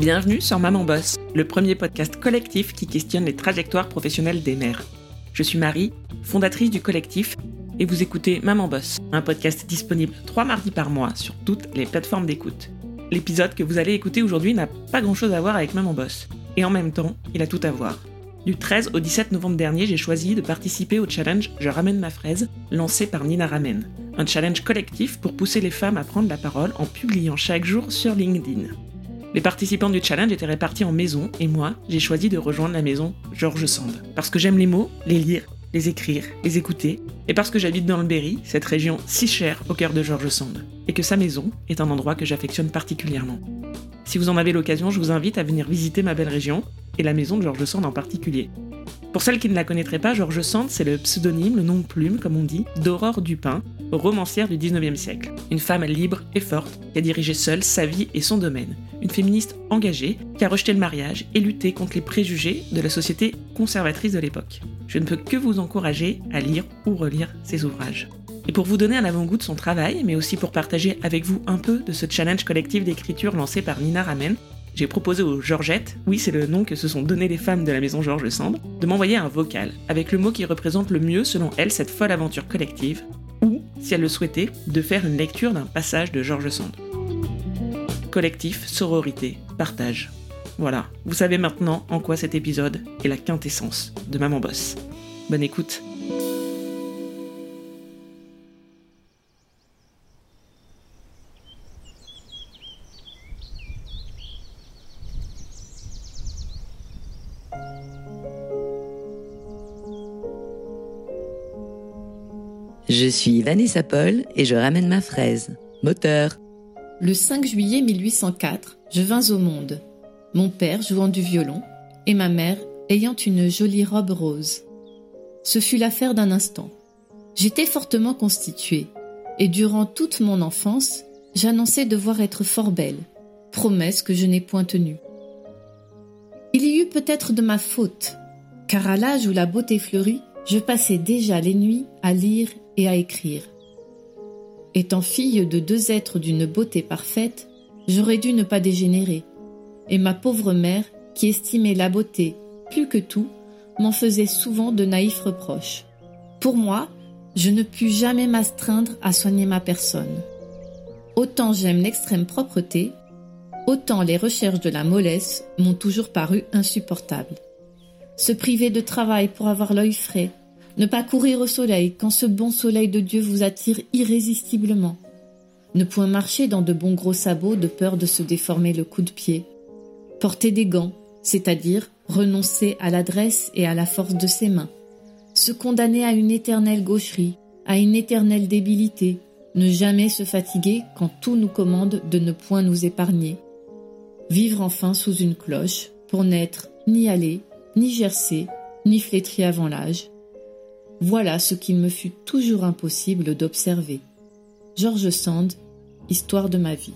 Bienvenue sur Maman Boss, le premier podcast collectif qui questionne les trajectoires professionnelles des mères. Je suis Marie, fondatrice du collectif, et vous écoutez Maman Boss, un podcast disponible trois mardis par mois sur toutes les plateformes d'écoute. L'épisode que vous allez écouter aujourd'hui n'a pas grand chose à voir avec Maman Boss, et en même temps, il a tout à voir. Du 13 au 17 novembre dernier, j'ai choisi de participer au challenge Je ramène ma fraise, lancé par Nina Ramen. Un challenge collectif pour pousser les femmes à prendre la parole en publiant chaque jour sur LinkedIn. Les participants du challenge étaient répartis en maisons et moi, j'ai choisi de rejoindre la maison Georges Sand. Parce que j'aime les mots, les lire, les écrire, les écouter, et parce que j'habite dans le Berry, cette région si chère au cœur de Georges Sand, et que sa maison est un endroit que j'affectionne particulièrement. Si vous en avez l'occasion, je vous invite à venir visiter ma belle région, et la maison de Georges Sand en particulier. Pour celles qui ne la connaîtraient pas, Georges Sand, c'est le pseudonyme, le nom de plume, comme on dit, d'Aurore Dupin, romancière du 19e siècle. Une femme libre et forte qui a dirigé seule sa vie et son domaine. Une féministe engagée qui a rejeté le mariage et lutté contre les préjugés de la société conservatrice de l'époque. Je ne peux que vous encourager à lire ou relire ses ouvrages. Et pour vous donner un avant-goût de son travail, mais aussi pour partager avec vous un peu de ce challenge collectif d'écriture lancé par Nina Ramen, j'ai proposé aux Georgettes, oui c'est le nom que se sont donné les femmes de la maison Georges Sand, de m'envoyer un vocal, avec le mot qui représente le mieux selon elles cette folle aventure collective, si elles le souhaitaient, de faire une lecture d'un passage de Georges Sand. Collectif, sororité, partage. Voilà, vous savez maintenant en quoi cet épisode est la quintessence de Maman Boss. Bonne écoute Je suis Vanessa Paul et je ramène ma fraise. Moteur. Le 5 juillet 1804, je vins au monde. Mon père jouant du violon et ma mère ayant une jolie robe rose. Ce fut l'affaire d'un instant. J'étais fortement constituée et durant toute mon enfance, j'annonçais devoir être fort belle, promesse que je n'ai point tenue. Il y eut peut-être de ma faute, car à l'âge où la beauté fleurit, je passais déjà les nuits à lire et à écrire. Étant fille de deux êtres d'une beauté parfaite, j'aurais dû ne pas dégénérer, et ma pauvre mère, qui estimait la beauté plus que tout, m'en faisait souvent de naïfs reproches. Pour moi, je ne pus jamais m'astreindre à soigner ma personne. Autant j'aime l'extrême propreté, autant les recherches de la mollesse m'ont toujours paru insupportables. Se priver de travail pour avoir l'œil frais, ne pas courir au soleil quand ce bon soleil de Dieu vous attire irrésistiblement. Ne point marcher dans de bons gros sabots de peur de se déformer le coup de pied. Porter des gants, c'est-à-dire renoncer à l'adresse et à la force de ses mains. Se condamner à une éternelle gaucherie, à une éternelle débilité. Ne jamais se fatiguer quand tout nous commande de ne point nous épargner. Vivre enfin sous une cloche pour n'être ni allé, ni gercé, ni flétri avant l'âge, voilà ce qu'il me fut toujours impossible d'observer. George Sand, Histoire de ma vie.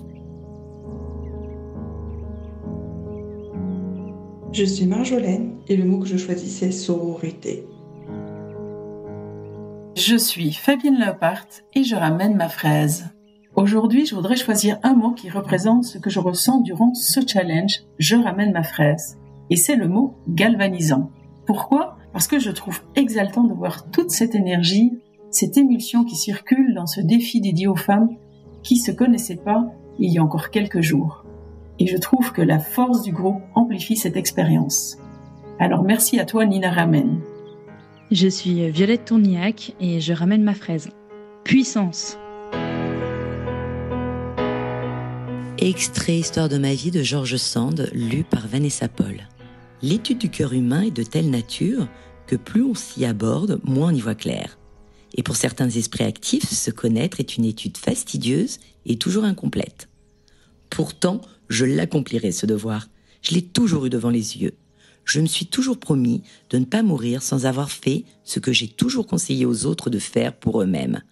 Je suis Marjolaine et le mot que je choisis c'est sororité. Je suis Fabienne Leopard et je ramène ma fraise. Aujourd'hui, je voudrais choisir un mot qui représente ce que je ressens durant ce challenge Je ramène ma fraise. Et c'est le mot galvanisant. Pourquoi? Parce que je trouve exaltant de voir toute cette énergie, cette émulsion qui circule dans ce défi dédié aux femmes qui se connaissaient pas il y a encore quelques jours. Et je trouve que la force du groupe amplifie cette expérience. Alors merci à toi Nina Ramen. Je suis Violette Tourniac et je ramène ma fraise. Puissance. Extrait Histoire de ma vie de Georges Sand, lu par Vanessa Paul. L'étude du cœur humain est de telle nature que plus on s'y aborde, moins on y voit clair. Et pour certains esprits actifs, se connaître est une étude fastidieuse et toujours incomplète. Pourtant, je l'accomplirai, ce devoir. Je l'ai toujours eu devant les yeux. Je me suis toujours promis de ne pas mourir sans avoir fait ce que j'ai toujours conseillé aux autres de faire pour eux-mêmes.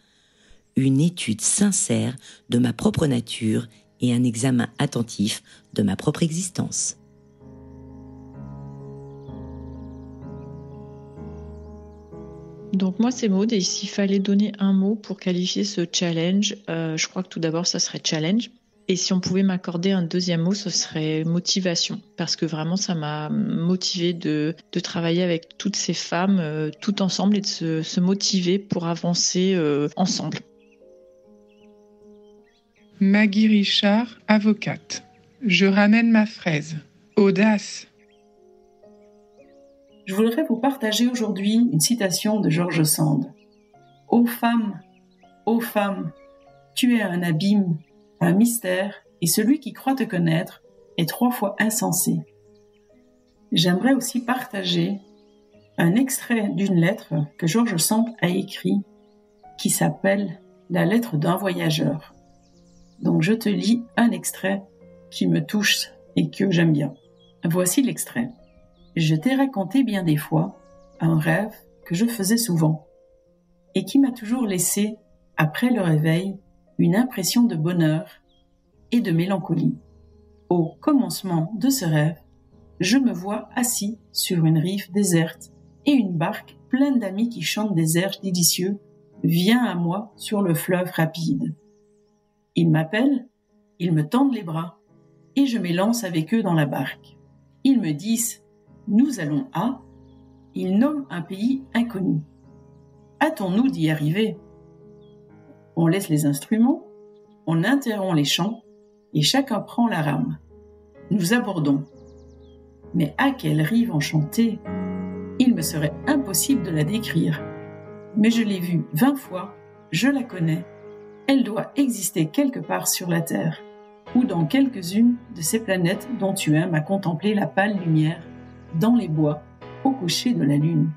Une étude sincère de ma propre nature et un examen attentif de ma propre existence. Donc moi c'est Maud et s'il fallait donner un mot pour qualifier ce challenge, euh, je crois que tout d'abord ça serait challenge. Et si on pouvait m'accorder un deuxième mot, ce serait motivation. Parce que vraiment, ça m'a motivé de, de, travailler avec toutes ces femmes, euh, tout ensemble, et de se, se motiver pour avancer euh, ensemble. Maggie Richard, avocate. Je ramène ma fraise. Audace. Je voudrais vous partager aujourd'hui une citation de George Sand. Ô femme, ô femme, tu es un abîme un mystère, et celui qui croit te connaître est trois fois insensé. J'aimerais aussi partager un extrait d'une lettre que Georges Sand a écrit qui s'appelle La lettre d'un voyageur. Donc je te lis un extrait qui me touche et que j'aime bien. Voici l'extrait. Je t'ai raconté bien des fois un rêve que je faisais souvent et qui m'a toujours laissé, après le réveil, une impression de bonheur et de mélancolie. Au commencement de ce rêve, je me vois assis sur une rive déserte et une barque pleine d'amis qui chantent des airs délicieux vient à moi sur le fleuve rapide. Ils m'appellent, ils me tendent les bras et je m'élance avec eux dans la barque. Ils me disent Nous allons à. Ils nomment un pays inconnu. Hâtons-nous d'y arriver on laisse les instruments, on interrompt les chants et chacun prend la rame. Nous abordons. Mais à quelle rive enchantée Il me serait impossible de la décrire. Mais je l'ai vue vingt fois, je la connais. Elle doit exister quelque part sur la Terre, ou dans quelques-unes de ces planètes dont tu aimes à contempler la pâle lumière, dans les bois, au coucher de la lune.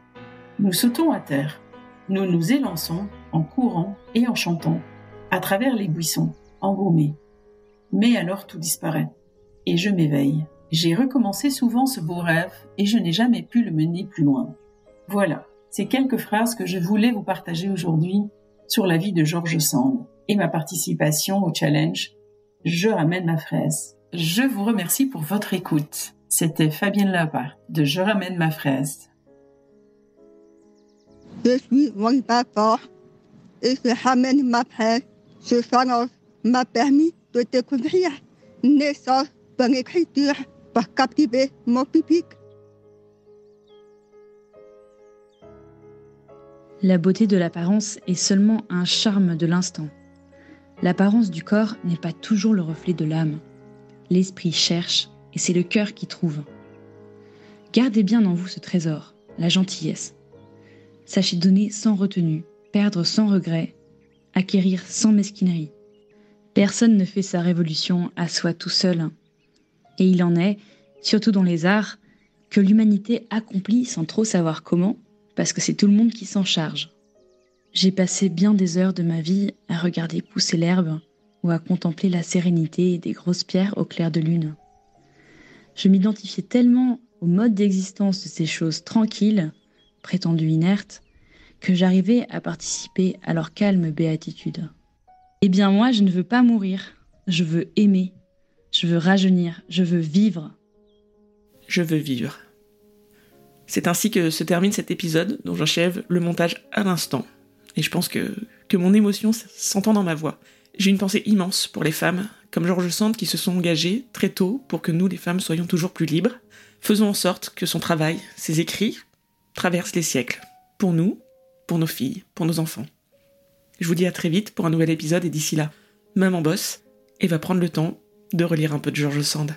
Nous sautons à terre, nous nous élançons en courant et en chantant, à travers les buissons, embaumés. Mais alors tout disparaît, et je m'éveille. J'ai recommencé souvent ce beau rêve, et je n'ai jamais pu le mener plus loin. Voilà, ces quelques phrases que je voulais vous partager aujourd'hui sur la vie de George Sand et ma participation au challenge Je ramène ma fraise. Je vous remercie pour votre écoute. C'était Fabienne Lapa de Je ramène ma fraise. Je suis mon papa et je ramène ma presse. Ce challenge m'a permis de découvrir naissance par l'écriture pour captiver mon public. La beauté de l'apparence est seulement un charme de l'instant. L'apparence du corps n'est pas toujours le reflet de l'âme. L'esprit cherche et c'est le cœur qui trouve. Gardez bien en vous ce trésor, la gentillesse. Sachez donner sans retenue, perdre sans regret, acquérir sans mesquinerie. Personne ne fait sa révolution à soi tout seul. Et il en est, surtout dans les arts, que l'humanité accomplit sans trop savoir comment, parce que c'est tout le monde qui s'en charge. J'ai passé bien des heures de ma vie à regarder pousser l'herbe ou à contempler la sérénité des grosses pierres au clair de lune. Je m'identifiais tellement au mode d'existence de ces choses tranquilles prétendu inerte, que j'arrivais à participer à leur calme béatitude. Eh bien moi, je ne veux pas mourir, je veux aimer, je veux rajeunir, je veux vivre. Je veux vivre. C'est ainsi que se termine cet épisode dont j'achève le montage à l'instant. Et je pense que, que mon émotion s'entend dans ma voix. J'ai une pensée immense pour les femmes, comme Georges Sand, qui se sont engagées très tôt pour que nous, les femmes, soyons toujours plus libres. Faisons en sorte que son travail, ses écrits, traverse les siècles. Pour nous, pour nos filles, pour nos enfants. Je vous dis à très vite pour un nouvel épisode et d'ici là, maman bosse et va prendre le temps de relire un peu de George Sand.